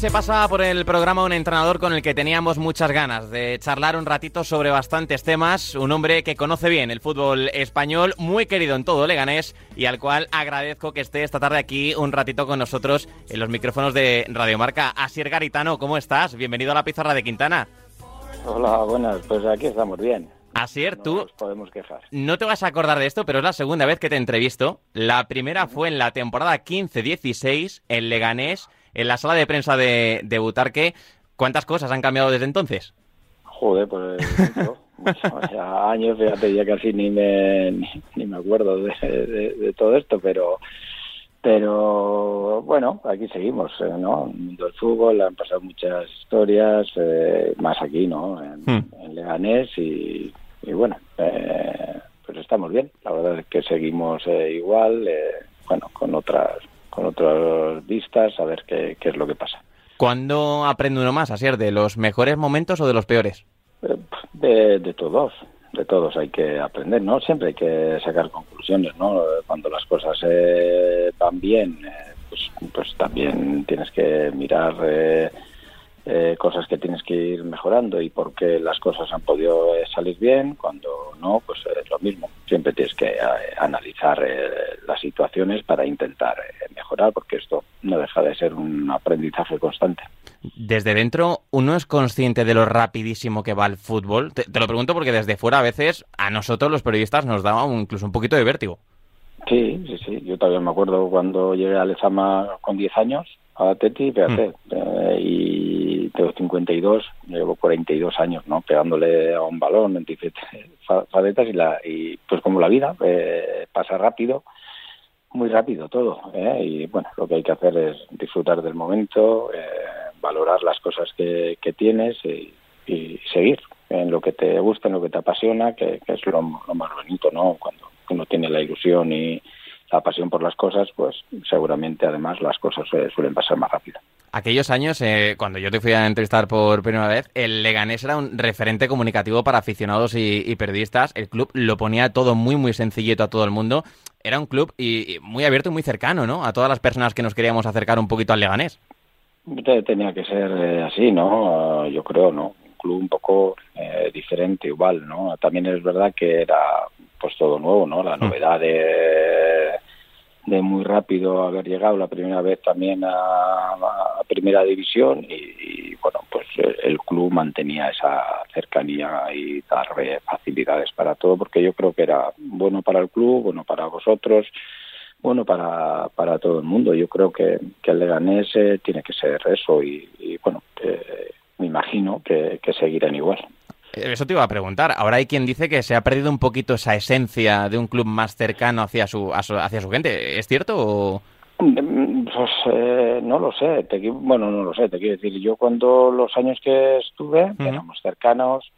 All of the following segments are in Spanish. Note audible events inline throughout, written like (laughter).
Se pasa por el programa un entrenador con el que teníamos muchas ganas de charlar un ratito sobre bastantes temas, un hombre que conoce bien el fútbol español, muy querido en todo Leganés y al cual agradezco que esté esta tarde aquí un ratito con nosotros en los micrófonos de Radio Marca. Asier Garitano, ¿cómo estás? Bienvenido a la pizarra de Quintana. Hola, buenas, pues aquí estamos bien. Asier, No tú nos podemos quejar. no te vas a acordar de esto, pero es la segunda vez que te entrevisto. La primera fue en la temporada 15-16 en Leganés, en la sala de prensa de, de Butarque. ¿Cuántas cosas han cambiado desde entonces? Joder, pues mucho, (laughs) mucho. Ya años, fíjate, ya casi ni me, ni, ni me acuerdo de, de- de todo esto, pero pero bueno, aquí seguimos, eh, ¿no? En el mundo del fútbol han pasado muchas historias, eh, más aquí, ¿no? En, Hmm. en Leganés y, y bueno, eh, pues estamos bien. La verdad es que seguimos eh, igual, eh, bueno, con otras con otras vistas, a ver qué, qué es lo que pasa. ¿Cuándo aprende uno más, Asier? ¿De los mejores momentos o de los peores? Eh, De, de todos, de todos hay que aprender, ¿no? Siempre hay que sacar conclusiones, ¿no? Cuando las cosas eh, van bien, eh, pues, pues también tienes que mirar eh, eh, cosas que tienes que ir mejorando y por qué las cosas han podido eh, salir bien, cuando no, pues es lo mismo. Siempre tienes que eh, analizar eh, las situaciones para intentar eh, mejorar, porque esto no deja de ser un aprendizaje constante. Desde dentro, ¿uno es consciente de lo rapidísimo que va el fútbol? Te, te lo pregunto porque desde fuera a veces a nosotros los periodistas nos da un- incluso un poquito de vértigo. Sí, sí, sí. Yo todavía me acuerdo cuando llegué a Lezama con 10 años, a Teti, fíjate, eh, y tengo 52, llevo 42 años, ¿no? Pegándole a un balón en diferentes fa- facetas y, la, y pues como la vida, eh, pasa rápido, muy rápido todo, ¿eh? Y bueno, lo que hay que hacer es disfrutar del momento, eh, valorar las cosas que, que tienes y, seguir en lo que te gusta, en lo que te apasiona, que, que es lo, lo más bonito, ¿no? Cuando uno tiene la ilusión y la pasión por las cosas, pues seguramente además las cosas eh, suelen pasar más rápido. Aquellos años, eh, cuando yo te fui a entrevistar por primera vez, el Leganés era un referente comunicativo para aficionados y, y periodistas. El club lo ponía todo muy, muy sencillito a todo el mundo. Era un club y, y muy abierto y muy cercano, ¿no? A todas las personas que nos queríamos acercar un poquito al Leganés. Te- Tenía que ser eh, así, ¿no? Eh, Yo creo, ¿no? Un club un poco eh, diferente, igual, ¿no? También es verdad que era pues todo nuevo, ¿no? La novedad de, de muy rápido haber llegado la primera vez también a, primera división y, bueno, pues eh, el club mantenía esa cercanía y dar eh, facilidades para todo porque yo creo que era bueno para el club, bueno para vosotros, bueno para, para todo el mundo. Yo creo que, el Leganés eh, tiene que ser eso y, y, bueno, que me imagino que, que seguirán igual. Eh, Eso te iba a preguntar. Ahora hay quien dice que se ha perdido un poquito esa esencia de un club más cercano hacia su, hacia su gente. ¿Es cierto o...? Mm, Pues eh, no lo sé, te bueno, no lo sé, te quiero decir, yo cuando los años que estuve, Ujú. éramos cercanos,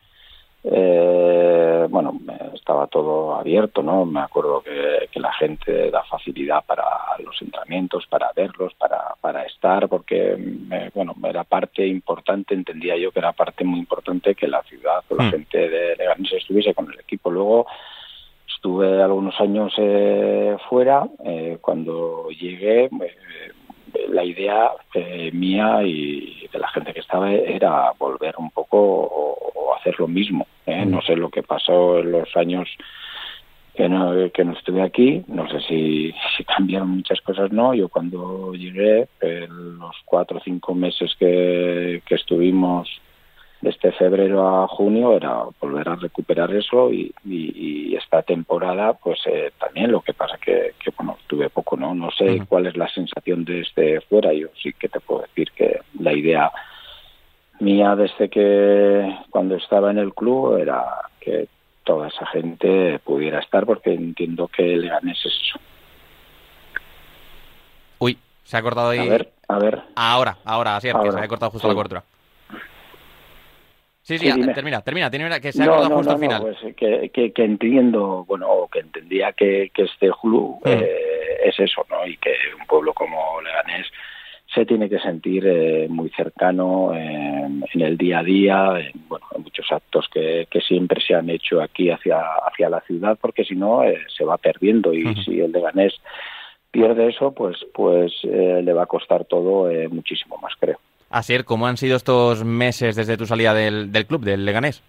eh, bueno, estaba todo abierto, ¿no? Me acuerdo que, que la gente da facilidad para los entrenamientos, para verlos, para, para estar, porque, eh, bueno, era parte importante, entendía yo que era parte muy importante que la ciudad o la Mm. gente de Leganés estuviese con el equipo. Luego, Estuve algunos años eh, fuera. eh, cuando llegué, eh, la idea eh, mía y de la gente que estaba era volver un poco o, o hacer lo mismo. ¿eh? No sé lo que pasó en los años que no, que no estuve aquí. No sé si, (laughs) si cambiaron muchas cosas, no. Yo cuando llegué, en los cuatro o cinco meses que, que estuvimos desde febrero a junio era volver a recuperar eso y, y- y esta temporada pues eh, también lo que pasa que, que bueno tuve poco no no sé cuál es la sensación desde fuera. Yo sí que te puedo decir que la idea mía desde que cuando estaba en el club era que toda esa gente pudiera estar porque entiendo que Leganés es eso. Uy, se ha cortado ahí... a ver a ver. Ahora, ahora, así es, que se ha cortado justo sí. la cobertura. Sí, sí, Sí, dime. termina, termina, termina, que se ha no, cortado no, justo no, al no, final. pues, que, que, que entiendo, bueno, que entendía que, que este club Mm. eh, es eso, ¿no? Y que un pueblo como Leganés se tiene que sentir eh, muy cercano en, en el día a día, en, bueno, en muchos actos que, que siempre se han hecho aquí hacia, hacia la ciudad, porque si no eh, se va perdiendo y si el Leganés pierde eso, pues, pues eh, le va a costar todo eh, muchísimo más, creo. Asier, ¿cómo han sido estos meses desde tu salida del, club, del Leganés?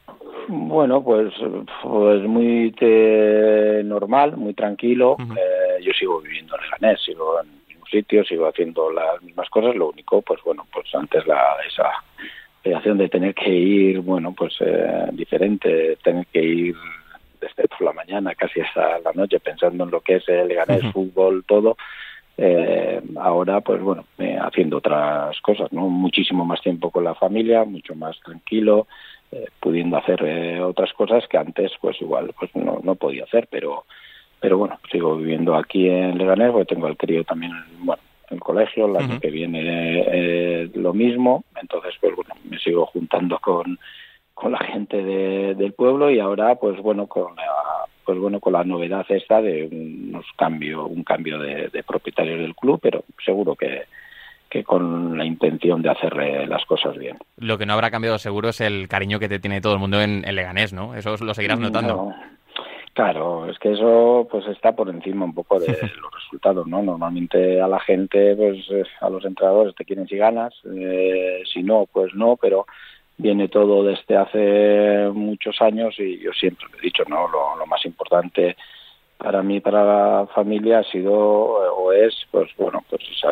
Bueno, pues, pues muy normal, muy tranquilo. Eh, yo sigo viviendo en Leganés, sigo en el mismo sitio, sigo haciendo las mismas cosas. Lo único, pues bueno, pues antes la esa operación de tener que ir, bueno, pues eh, diferente, tener que ir desde por la mañana casi hasta la noche pensando en lo que es el Leganés, fútbol, todo. Eh, ahora, pues bueno, eh, haciendo otras cosas, ¿no? Muchísimo más tiempo con la familia, mucho más tranquilo, eh, pudiendo hacer eh, otras cosas que antes, pues igual, pues no, no podía hacer, pero pero bueno, sigo viviendo aquí en Leganés, porque tengo al crío también, bueno, en el colegio, el año que viene lo mismo, entonces, pues bueno, me sigo juntando con con la gente del pueblo y ahora pues bueno con la, pues bueno con la novedad esta de unos cambio un cambio de, de propietarios del club pero seguro que que con la intención de hacer las cosas bien. Lo que no habrá cambiado seguro es el cariño que te tiene todo el mundo en, Leganés, ¿no? Eso lo seguirás notando. Claro, es que eso pues está por encima un poco de (laughs) los resultados, ¿no? Normalmente a la gente, pues a los entrenadores te quieren si ganas, eh, si no, pues no, pero viene todo desde hace muchos años y yo siempre he dicho, ¿no? Lo, más importante para mí, para la familia, ha sido o es, pues bueno, pues esa,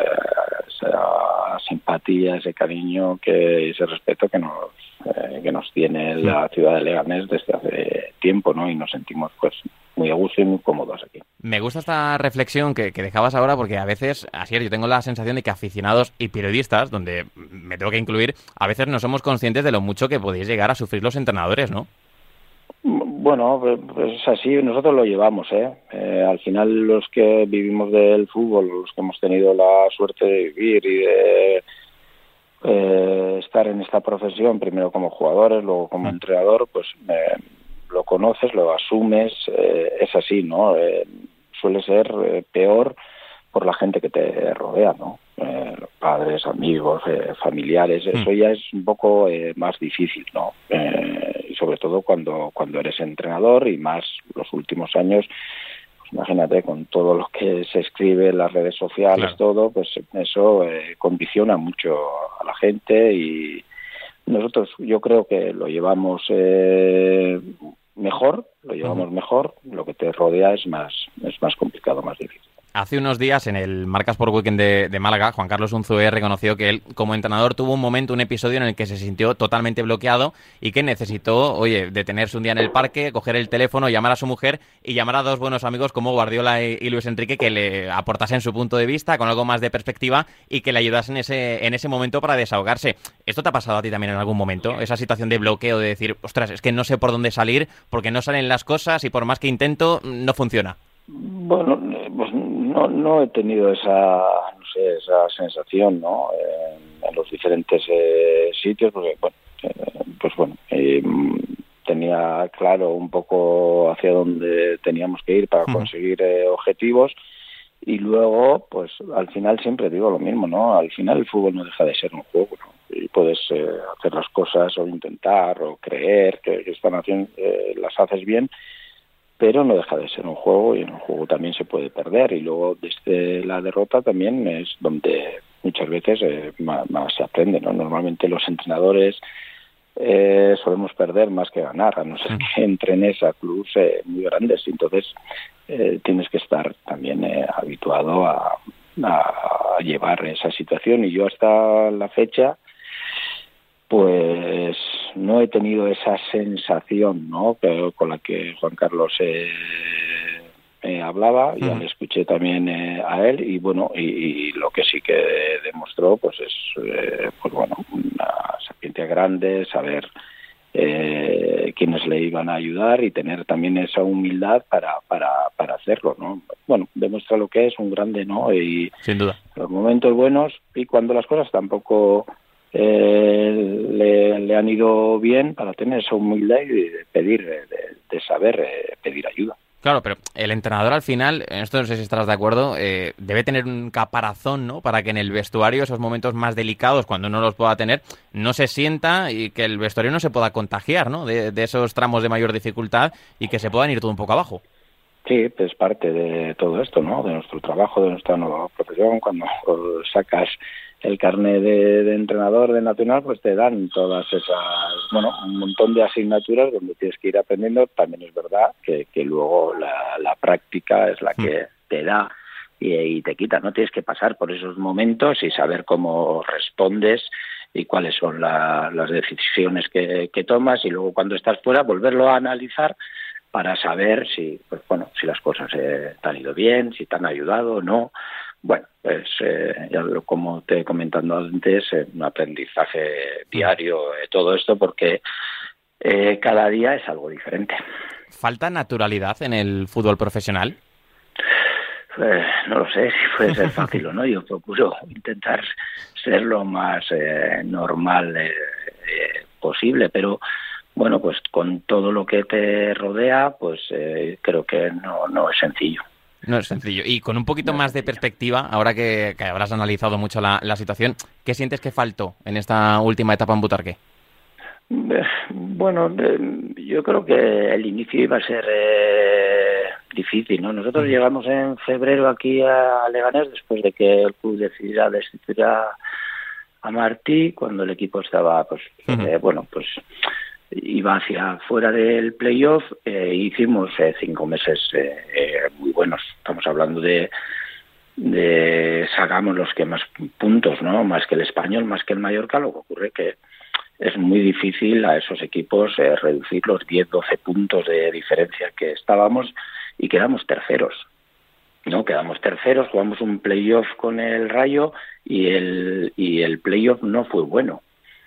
simpatía, ese cariño, que ese respeto que nos eh, que nos tiene la ciudad de Leganés desde hace tiempo, ¿no? Y nos sentimos, pues, muy a gusto y muy cómodos aquí. Me gusta esta reflexión que, dejabas ahora porque a veces, así es, yo tengo la sensación de que aficionados y periodistas, donde me tengo que incluir, a veces no somos conscientes de lo mucho que podéis llegar a sufrir los entrenadores, ¿no? Bueno, pues, pues es así, nosotros lo llevamos, ¿eh? ¿eh? Al final los que vivimos del fútbol, los que hemos tenido la suerte de vivir y de eh, estar en esta profesión, primero como jugadores, luego como mm. entrenador, pues eh, lo conoces, lo asumes, eh, es así, ¿no? Suele ser peor por la gente que te rodea, ¿no? los padres, amigos, familiares, eso hmm. ya es un poco más difícil, ¿no? Sobre todo cuando, cuando eres entrenador y más los últimos años, pues imagínate con todo lo que se escribe en las redes sociales, todo, pues eso condiciona mucho a la gente y nosotros yo creo que lo llevamos eh, mejor, lo llevamos mejor, lo que te rodea es más, es más complicado, más difícil. Hace unos días en el Marcas por Weekend de, Málaga, Juan Carlos Unzué reconoció que él, como entrenador, tuvo un momento, un episodio en el que se sintió totalmente bloqueado y que necesitó, oye, detenerse un día en el parque, coger el teléfono, llamar a su mujer y llamar a dos buenos amigos como Guardiola y, Luis Enrique que le aportasen su punto de vista con algo más de perspectiva y que le ayudasen ese, en ese momento para desahogarse. ¿Esto te ha pasado a ti también en algún momento? Esa situación de bloqueo, de decir, ostras, es que no sé por dónde salir porque no salen las cosas y por más que intento, no funciona. Bueno, pues no, no he tenido esa, no sé, esa sensación, ¿no? en los diferentes eh, sitios, porque, bueno, eh, pues bueno, eh, tenía claro un poco hacia dónde teníamos que ir para conseguir objetivos y luego, pues al final siempre digo lo mismo, ¿no? Al final el fútbol no deja de ser un juego, ¿no? Y puedes hacer las cosas o intentar o creer que, que están haciendo, las haces bien pero no deja de ser un juego y en un juego también se puede perder. Y luego desde la derrota también es donde muchas veces eh, más, se aprende, ¿no? Normalmente los entrenadores eh, solemos perder más que ganar, a no ser que entrenes a clubes eh, muy grandes, entonces eh, tienes que estar también habituado a, a llevar esa situación. Y yo hasta la fecha pues no he tenido esa sensación ¿no? con la que Juan Carlos eh, hablaba, ya le escuché también eh, a él y bueno, y, lo que sí que demostró pues es eh, pues bueno, una sapiencia grande, saber eh, quiénes le iban a ayudar y tener también esa humildad para, para, para hacerlo, ¿no? Bueno, demuestra lo que es un grande, ¿no? Y Sin duda. los momentos buenos y cuando las cosas tampoco eh, le, han ido bien para tener esa humildad y de pedir, de, saber eh, pedir ayuda. Claro, pero el entrenador al final, en esto no sé si estarás de acuerdo, eh, debe tener un caparazón, ¿no? Para que en el vestuario, esos momentos más delicados, cuando no los pueda tener, no se sienta y que el vestuario no se pueda contagiar, ¿no? De, de esos tramos de mayor dificultad y que se puedan ir todo un poco abajo. Sí, es parte de todo esto, ¿no? De nuestro trabajo, de nuestra nueva profesión. Cuando sacas el carnet de, entrenador de Nacional, pues te dan todas esas, bueno, un montón de asignaturas donde tienes que ir aprendiendo. También es verdad que, que luego la, la práctica es la que mm. te da y, te quita. No tienes que pasar por esos momentos y saber cómo respondes y cuáles son las decisiones que, que tomas y luego cuando estás fuera volverlo a analizar para saber si, pues bueno, si las cosas eh, te han ido bien, si te han ayudado o no. Bueno, pues eh, ya lo, como te he comentado antes, eh, un aprendizaje diario, todo esto, porque cada día es algo diferente. ¿Falta naturalidad en el fútbol profesional? no lo sé si puede ser (laughs) fácil o no. Yo procuro intentar ser lo más normal posible, pero bueno, pues con todo lo que te rodea, pues eh, creo que no, no es sencillo. No es sencillo. Y con un poquito más de perspectiva, ahora que, habrás analizado mucho la, situación, ¿qué sientes que faltó en esta última etapa en Butarque? Eh, bueno, yo creo que el inicio iba a ser eh, difícil, ¿no? Nosotros llegamos en febrero aquí a Leganés después de que el club decidiera destituir a, Martí cuando el equipo estaba, pues, bueno, pues iba hacia fuera del playoff, eh, hicimos eh, cinco meses eh, muy buenos. Estamos hablando de, de sacamos los que más puntos, ¿no? Más que el español, más que el Mallorca, lo que ocurre que es muy difícil a esos equipos reducir los 10, 12 puntos de diferencia que estábamos y quedamos terceros. No, quedamos terceros, jugamos un playoff con el Rayo y el y el playoff no fue bueno.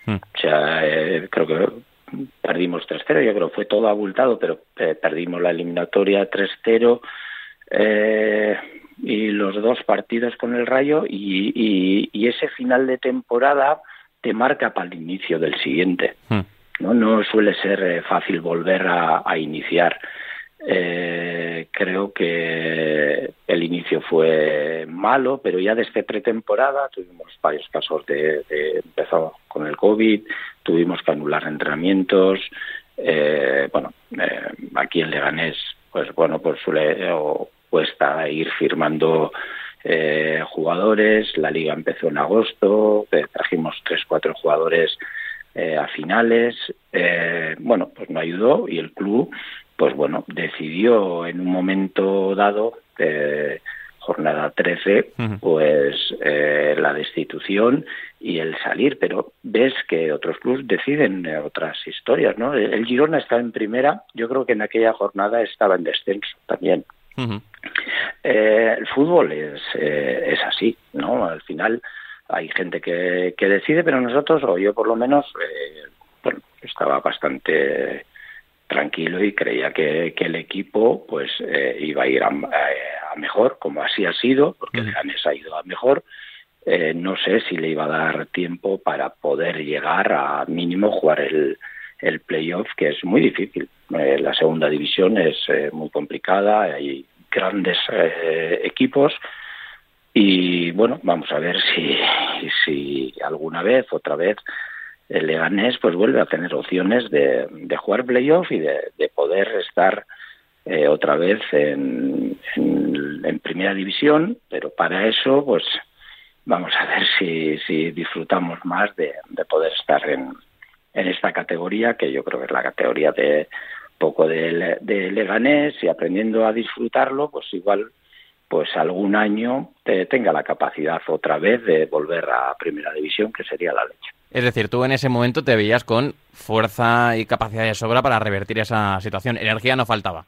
Hmm. O sea, creo que perdimos 3-0, yo creo que fue todo abultado, pero eh, perdimos la eliminatoria 3-0 eh, y los dos partidos con el Rayo y, ese final de temporada te marca para el inicio del siguiente. Hmm. No, no suele ser eh, fácil volver a iniciar. Eh, creo que el inicio fue malo, pero ya desde pretemporada tuvimos varios casos de, de empezó con el COVID, tuvimos que anular entrenamientos. Eh, bueno, eh, aquí en Leganés, pues bueno, pues suele o cuesta ir firmando eh, jugadores. La liga empezó en agosto, eh, trajimos tres, cuatro jugadores eh, a finales. bueno, pues no ayudó y el club pues bueno, decidió en un momento dado, eh, jornada 13, pues eh, la destitución y el salir, pero ves que otros clubes deciden otras historias, ¿no? El Girona está en primera, yo creo que en aquella jornada estaba en descenso también. eh, el fútbol es, eh, es así, ¿no? Al final hay gente que, que decide, pero nosotros, o yo por lo menos, eh, bueno, estaba bastante tranquilo y creía que, que el equipo pues eh, iba a ir a, a, mejor, como así ha sido, porque el Ganes ha ido a mejor. Eh, no sé si le iba a dar tiempo para poder llegar a mínimo jugar el, el playoff, que es muy difícil. Eh, la segunda división es muy complicada, hay grandes equipos y bueno, vamos a ver si, si alguna vez, otra vez, el Leganés pues vuelve a tener opciones de, de jugar playoff y de, de poder estar eh, otra vez en, en, primera división, pero para eso pues vamos a ver si, si disfrutamos más de, de poder estar en, en esta categoría, que yo creo que es la categoría de poco de, de Leganés y aprendiendo a disfrutarlo, pues igual pues algún año te tenga la capacidad otra vez de volver a primera división, que sería la leche. Es decir, tú en ese momento te veías con fuerza y capacidad de sobra para revertir esa situación. Energía no faltaba.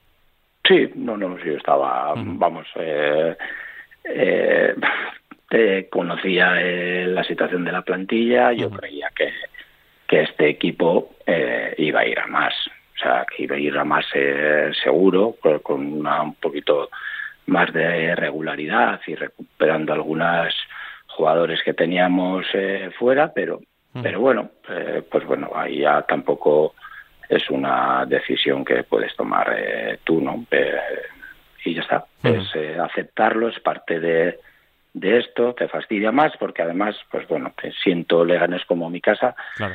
Sí, no, no, sí, estaba, vamos, eh, eh, conocía eh, la situación de la plantilla, yo creía que, que este equipo eh, iba a ir a más, o sea, que iba a ir a más eh, seguro, con una, un poquito más de regularidad y recuperando algunos jugadores que teníamos eh, fuera, pero pero bueno, eh, pues bueno, ahí ya tampoco es una decisión que puedes tomar eh, tú, ¿no? y ya está. Es eh, aceptarlo, es parte de, de esto, te fastidia más porque además, pues bueno, te siento Leganes como mi casa. Claro.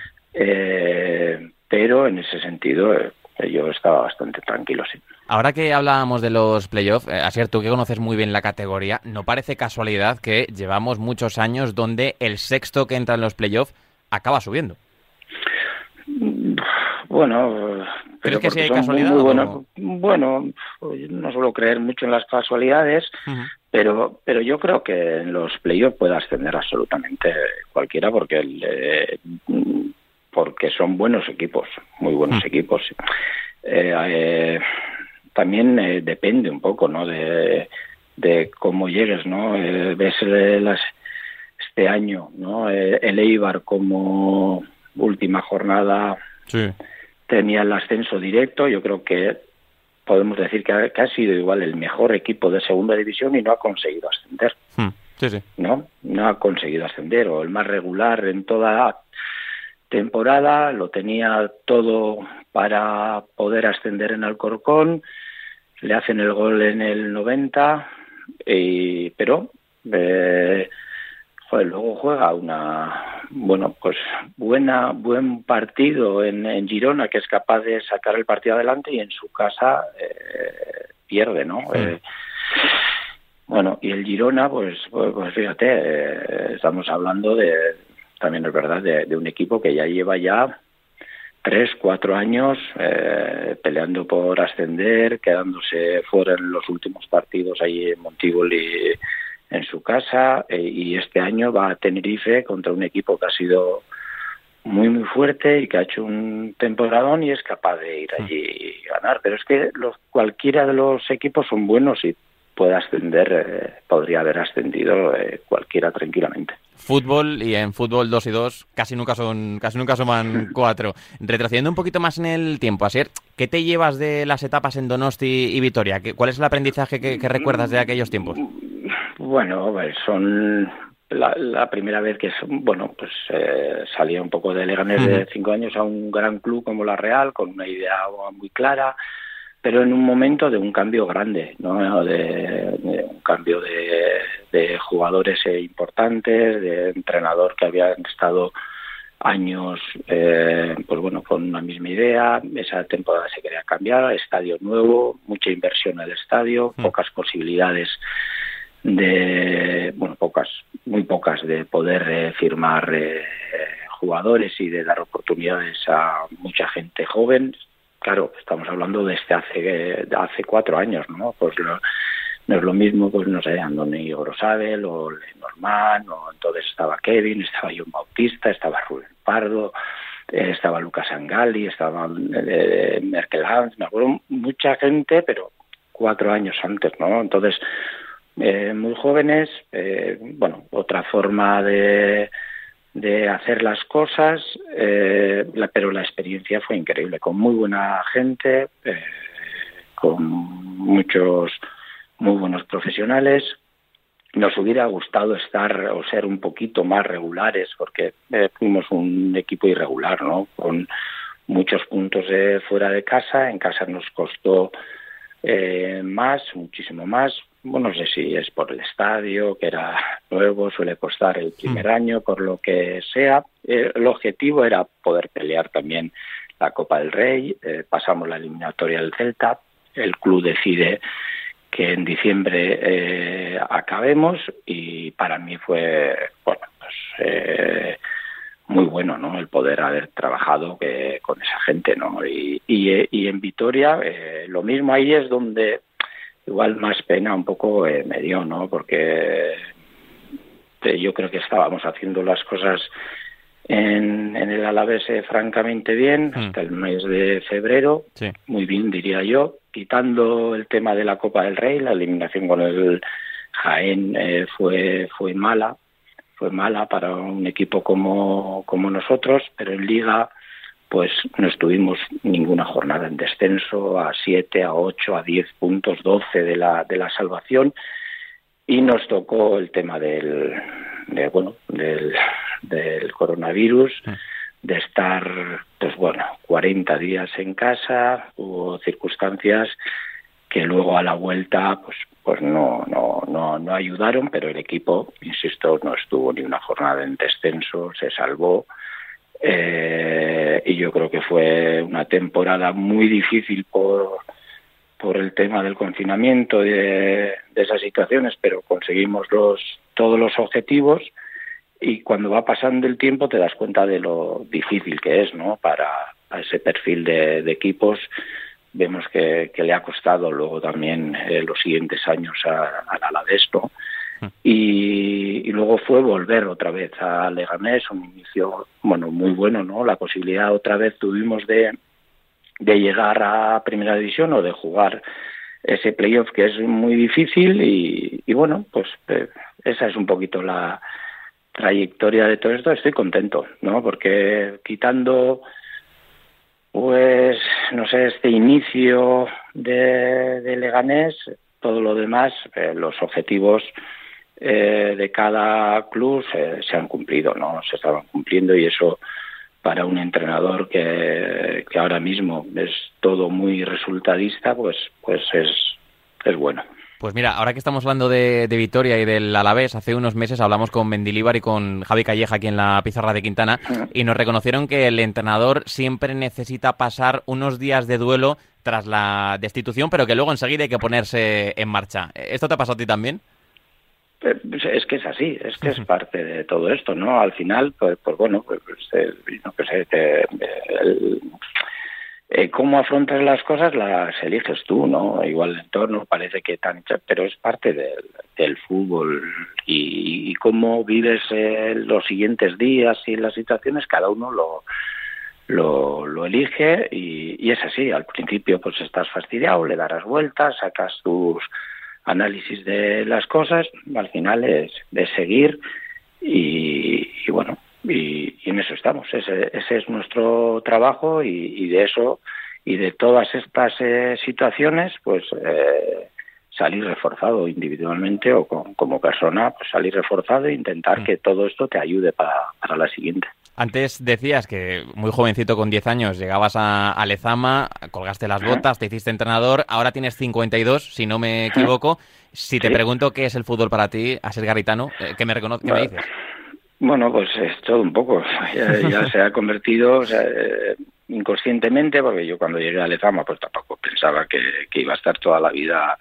pero en ese sentido, yo estaba bastante tranquilo, sí. Ahora que hablábamos de los playoffs, eh, Asier, tú que conoces muy bien la categoría, ¿no parece casualidad que llevamos muchos años donde el sexto que entra en los playoffs acaba subiendo? Bueno, pero que sí hay casualidad? bueno, bueno, no suelo creer mucho en las casualidades, pero pero yo creo que en los playoffs puede ascender absolutamente cualquiera porque el, porque son buenos equipos, muy buenos equipos. Eh, eh, también eh, depende un poco, ¿no? De, de cómo llegues, ¿no? ves las, este año, ¿no? el Eibar como última jornada tenía el ascenso directo. Yo creo que podemos decir que ha, sido igual el mejor equipo de segunda división y no ha conseguido ascender. Hmm. Sí, sí. ¿No? No ha conseguido ascender o el más regular en toda temporada, lo tenía todo para poder ascender en Alcorcón, le hacen el gol en el 90, y, pero eh, luego juega una bueno pues buena buen partido en, Girona que es capaz de sacar el partido adelante y en su casa eh, pierde, ¿no? Eh, bueno, y el Girona, pues, pues, pues fíjate, eh, estamos hablando de, también es verdad, de, un equipo que ya lleva ya tres, cuatro años eh, peleando por ascender, quedándose fuera en los últimos partidos ahí en Montigoli en su casa eh, y este año va a Tenerife contra un equipo que ha sido muy muy fuerte y que ha hecho un temporadón y es capaz de ir allí y ganar. Pero es que los, cualquiera de los equipos son buenos y puede ascender, eh, podría haber ascendido cualquiera tranquilamente fútbol y en fútbol 2 y 2 casi nunca son casi nunca suman (laughs) 4. Retrocediendo un poquito más en el tiempo, Asier, ¿qué te llevas de las etapas en Donosti y Vitoria? ¿Cuál es el aprendizaje que, recuerdas de aquellos tiempos? Bueno, son la, primera vez que bueno pues eh, salía un poco de Leganés de cinco años a un gran club como la Real con una idea muy clara pero en un momento de un cambio grande, ¿no? de, un cambio de, jugadores eh, importantes, de entrenador que habían estado años eh, pues bueno con una misma idea esa temporada se quería cambiar estadio nuevo mucha inversión en el estadio pocas posibilidades de bueno pocas muy pocas de poder eh, firmar jugadores y de dar oportunidades a mucha gente joven claro, estamos hablando de este hace, de hace cuatro años, ¿no? Pues no es lo mismo, pues no sé, Andoni Grosabel o Norman, o entonces estaba Kevin, estaba John Bautista, estaba Rubén Pardo, eh, estaba Lucas Angali, estaba eh, Merkel Hans, me acuerdo mucha gente, pero cuatro años antes, ¿no? Entonces, eh, muy jóvenes, eh, bueno, otra forma de de hacer las cosas, eh, pero la experiencia fue increíble, con muy buena gente, eh, con muchos muy buenos profesionales. Nos hubiera gustado estar o ser un poquito más regulares, porque eh, fuimos un equipo irregular, ¿no? Con muchos puntos de fuera de casa. En casa nos costó más, muchísimo más, bueno, no sé si es por el estadio, que era nuevo, suele costar el primer mm. año, por lo que sea. Eh, el objetivo era poder pelear también la Copa del Rey, eh, pasamos la eliminatoria del Celta, el club decide que en diciembre eh, acabemos y para mí fue, bueno, pues muy bueno, ¿no? El poder haber trabajado con esa gente, ¿no? Y, y, y en Vitoria lo mismo ahí es donde igual más pena un poco eh, me dio, ¿no? Porque eh, yo creo que estábamos haciendo las cosas en, en el Alavés eh, francamente bien mm. hasta el mes de febrero, muy bien diría yo, quitando el tema de la Copa del Rey, la eliminación con el Jaén eh, fue fue mala, fue mala para un equipo como como nosotros, pero en Liga pues no estuvimos ninguna jornada en descenso, a 7, a 8, a 10 puntos, 12 de la, de la salvación, y nos tocó el tema del, bueno, del, del coronavirus, de estar, pues bueno, 40 días en casa, hubo circunstancias que luego a la vuelta, pues, pues no, no, no, no ayudaron, pero el equipo, insisto, no estuvo ni una jornada en descenso, se salvó, Eh, y yo creo que fue una temporada muy difícil por, por el tema del confinamiento de, de esas situaciones, pero conseguimos los, todos los objetivos y cuando va pasando el tiempo te das cuenta de lo difícil que es, ¿no? Para, ese perfil de, equipos vemos que, le ha costado luego también eh, los siguientes años al Alavés, ¿no? Y, luego fue volver otra vez a Leganés, un inicio, bueno, muy bueno, ¿no? La posibilidad otra vez tuvimos de, llegar a Primera División o de jugar ese playoff que es muy difícil y, bueno, pues eh, esa es un poquito la, trayectoria de todo esto estoy contento, ¿no? Porque quitando, pues, no sé, este inicio de, de Leganés, todo lo demás, eh, los objetivos eh, de cada club se, han cumplido, ¿no? Se estaban cumpliendo y eso para un entrenador que, que ahora mismo es todo muy resultadista, pues, pues es, es bueno. Pues mira, ahora que estamos hablando de, de, Vitoria y del Alavés, hace unos meses hablamos con Mendilíbar y con Javi Calleja aquí en la pizarra de Quintana y nos reconocieron que el entrenador siempre necesita pasar unos días de duelo tras la destitución, pero que luego enseguida hay que ponerse en marcha. ¿Esto te ha pasado a ti también? Eh, pues es que es así, es que es parte de todo esto, ¿no? Al final, pues, pues bueno, pues, pues eh, no el, eh, cómo afrontas las cosas las eliges tú, ¿no? Igual el entorno parece que tan, pero es parte del, fútbol y, cómo vives eh, los siguientes días y las situaciones, cada uno lo, lo, elige y, es así. Al principio pues estás fastidiado, le darás vueltas, sacas tus análisis de las cosas, al final es de seguir y bueno, y, en eso estamos. Ese, ese es nuestro trabajo y, de eso y de todas estas eh, situaciones, pues eh, salir reforzado individualmente o como persona, pues salir reforzado e intentar mm. que todo esto te ayude para, para la siguiente. Antes decías que muy jovencito, con 10 años, llegabas a, Lezama, colgaste las botas, te hiciste entrenador, ahora tienes 52, si no me equivoco. Si te pregunto qué es el fútbol para ti, a ser garitano, eh, ¿qué me, ¿qué me dices? Bueno, pues es todo un poco. (laughs) Ya, se ha convertido o sea, eh, inconscientemente, porque yo cuando llegué a Lezama pues tampoco pensaba que, iba a estar toda la vida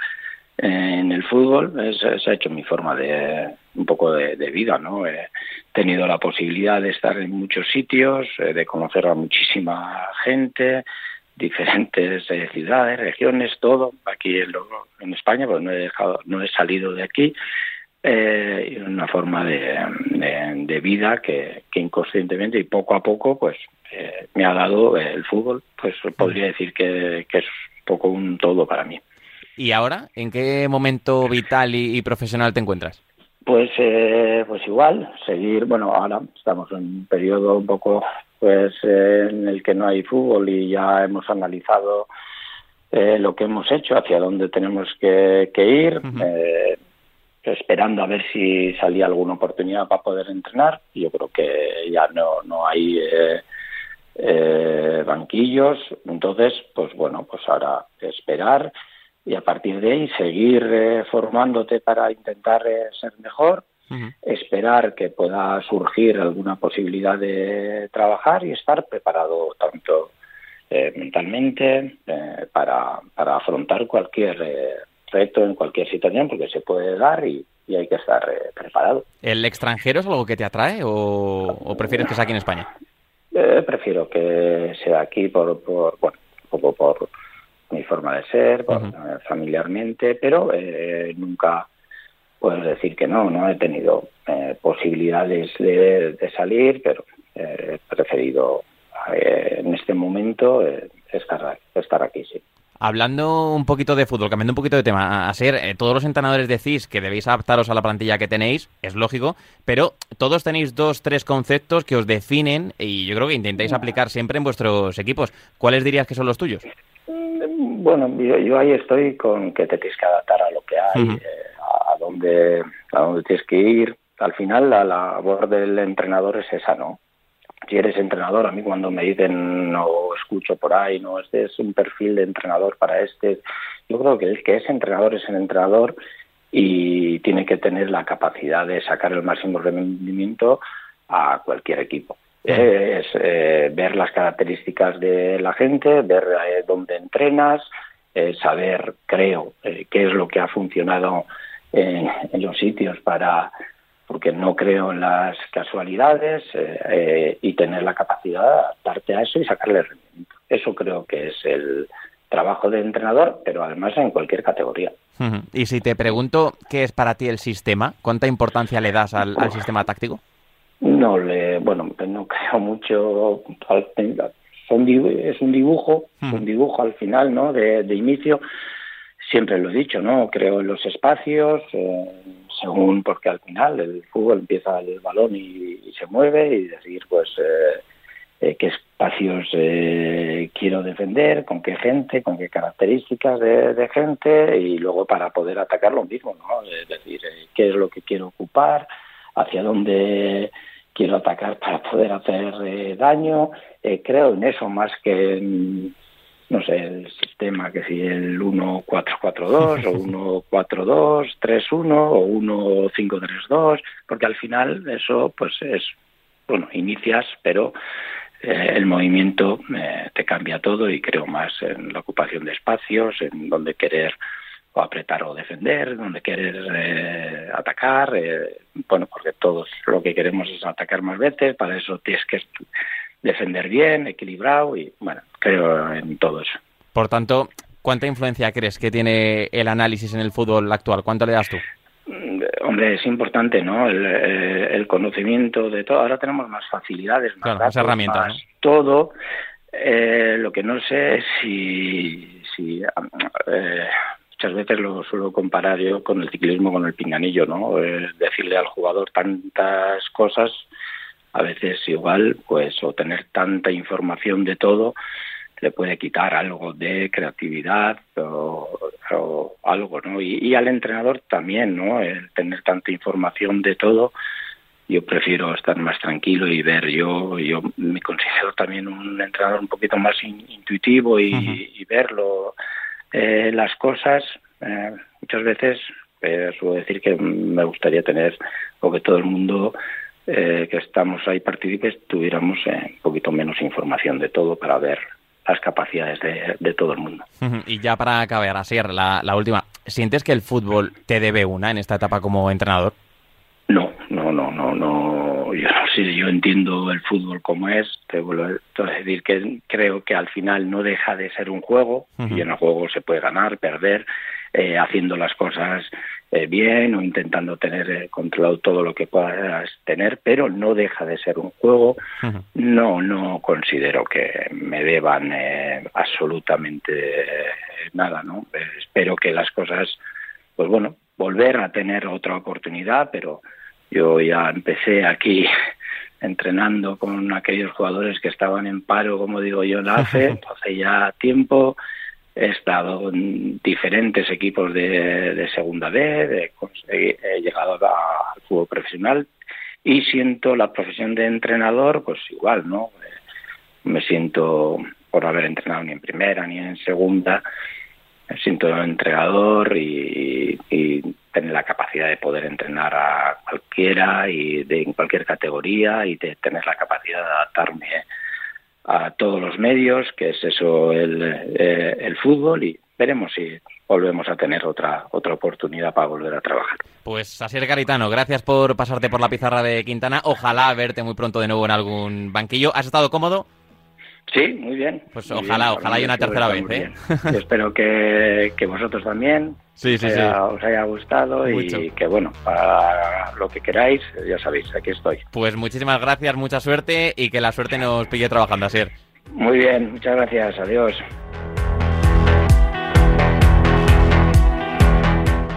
en el fútbol. se ha hecho mi forma de un poco de, vida, ¿no? He tenido la posibilidad de estar en muchos sitios, eh, de conocer a muchísima gente, diferentes eh, ciudades, regiones, todo. Aquí en, en España, pues no he dejado, no he salido de aquí. Eh, una forma de, vida que, inconscientemente y poco a poco pues eh, me ha dado el fútbol. Pues podría decir que, que, es un poco un todo para mí. Y ahora en qué momento vital y, profesional te encuentras pues eh, pues igual seguir bueno ahora estamos en un periodo un poco pues en el que no hay fútbol y ya hemos analizado eh, lo que hemos hecho hacia dónde tenemos que, que ir esperando a ver si salía alguna oportunidad para poder entrenar. Yo creo que ya no, no hay eh, eh, banquillos, entonces, pues bueno, pues ahora esperar y a partir de ahí seguir eh, formándote para intentar ser mejor, esperar que pueda surgir alguna posibilidad de trabajar y estar preparado tanto mentalmente para, para afrontar cualquier reto en cualquier situación porque se puede dar y, hay que estar eh, preparado. ¿El extranjero es algo que te atrae o, prefieres que sea aquí en España? Eh, prefiero que sea aquí por, por bueno, poco por mi forma de ser, eh, familiarmente, pero nunca puedo decir que no, no he tenido posibilidades de, de, salir, pero he preferido en este momento estar, estar aquí, sí. Hablando un poquito de fútbol, cambiando un poquito de tema, a ser, eh, todos los entrenadores decís que debéis adaptaros a la plantilla que tenéis, es lógico, pero todos tenéis dos, tres conceptos que os definen y yo creo que intentáis aplicar siempre en vuestros equipos. ¿Cuáles dirías que son los tuyos? Mm, bueno, yo, ahí estoy con que te tienes que adaptar a lo que hay, eh, a, dónde, a dónde tienes que ir. Al final la labor del entrenador es esa, ¿no? si eres entrenador, a mí cuando me dicen no escucho por ahí, no, este es un perfil de entrenador para este, yo creo que el que es entrenador es el entrenador y tiene que tener la capacidad de sacar el máximo rendimiento a cualquier equipo. Es eh, ver las características de la gente, ver eh, dónde entrenas, eh, saber, creo, qué es lo que ha funcionado en, los sitios para porque no creo en las casualidades y tener la capacidad de adaptarte a eso y sacarle rendimiento. Eso creo que es el trabajo de entrenador, pero además en cualquier categoría. Y si te pregunto qué es para ti el sistema, ¿cuánta importancia le das al, sistema táctico? No le, bueno, no (laughs) creo mucho. Es un dibujo, un dibujo al final, ¿no? De, inicio. Siempre lo he dicho, ¿no? Creo en los espacios, eh, según porque al final el fútbol empieza el balón y, se mueve y decir, pues. Eh, eh, qué espacios eh, quiero defender, con qué gente, con qué características de, gente y luego para poder atacar lo mismo, ¿no? Es decir, qué es lo que quiero ocupar, hacia dónde quiero atacar para poder hacer daño. creo en eso más que en, no sé, el sistema, que si el 1-4-4-2 o (laughs) 1-4-2-3-1 o 1-5-3-2, porque al final eso pues es, bueno, inicias, pero eh, el movimiento eh, te cambia todo y creo más en la ocupación de espacios, en donde querer o apretar o defender, donde querer eh, atacar, bueno, porque todos lo que queremos es atacar más veces, para eso tienes que defender bien, equilibrado y bueno, creo en todo eso. Por tanto, ¿cuánta influencia crees que tiene el análisis en el fútbol actual? ¿Cuánto le das tú? Hombre, es importante, ¿no? El, eh, conocimiento de todo. Ahora tenemos más facilidades, más, herramientas, más todo. Eh, lo que no sé es si, si eh, muchas veces lo suelo comparar yo con el ciclismo, con el pinganillo, ¿no? decirle al jugador tantas cosas, a veces igual, pues, o tener tanta información de todo, le puede quitar algo de creatividad o, algo, ¿no? Y, al entrenador también, ¿no? El tener tanta información de todo, yo prefiero estar más tranquilo y ver, yo yo me considero también un entrenador un poquito más intuitivo y, verlo, eh, las cosas, eh, muchas veces eh, suelo decir que me gustaría tener, o que todo el mundo que estamos ahí partícipes tuviéramos un poquito menos información de todo para ver las capacidades de, todo el mundo. Y ya para acabar, así la, la última, ¿sientes que el fútbol te debe una en esta etapa como entrenador? No, no, no, no, yo entiendo el fútbol como es. Te vuelvo a decir que creo que al final no deja de ser un juego y en el juego se puede ganar, perder, eh, haciendo las cosas eh, bien o intentando tener eh, controlado todo lo que puedas tener, pero no deja de ser un juego. No, no considero que me deban eh, absolutamente nada, ¿no? espero que las cosas, pues bueno, volver a tener otra oportunidad, pero yo ya empecé aquí (laughs) entrenando con aquellos jugadores que estaban en paro, como digo yo, en la hace (laughs) ya tiempo he estado en diferentes equipos de, segunda B, he llegado al fútbol profesional y siento la profesión de entrenador, pues igual, ¿no? Me siento, por haber entrenado ni en primera ni en segunda, siento entrenador y, tener la capacidad de poder entrenar a cualquiera y de en cualquier categoría y de tener la capacidad de adaptarme a todos los medios, que es eso el, eh, el fútbol y veremos si volvemos a tener otra otra oportunidad para volver a trabajar. Pues Asier Garitano, gracias por pasarte por la pizarra de Quintana. Ojalá verte muy pronto de nuevo en algún banquillo. ¿Has estado cómodo? Sí, muy bien. Pues ojalá, ojalá haya una tercera vez. ¿eh? espero que, que, vosotros también sí, sí, os, haya, gustado y que, bueno, para lo que queráis, ya sabéis, aquí estoy. Pues muchísimas gracias, mucha suerte y que la suerte nos pille trabajando, así. Muy bien, muchas gracias. Adiós.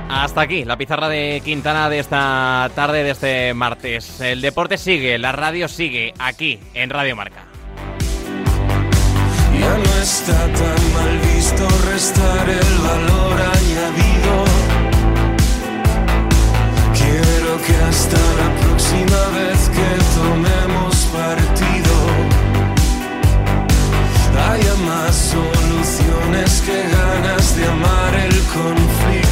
Hasta aquí la pizarra de Quintana de esta tarde, de este martes. El deporte sigue, la radio sigue aquí en Radio Marca. Ya no está tan mal visto restar el valor añadido. Quiero que hasta la próxima vez que tomemos partido haya más soluciones que ganas de amar el conflicto.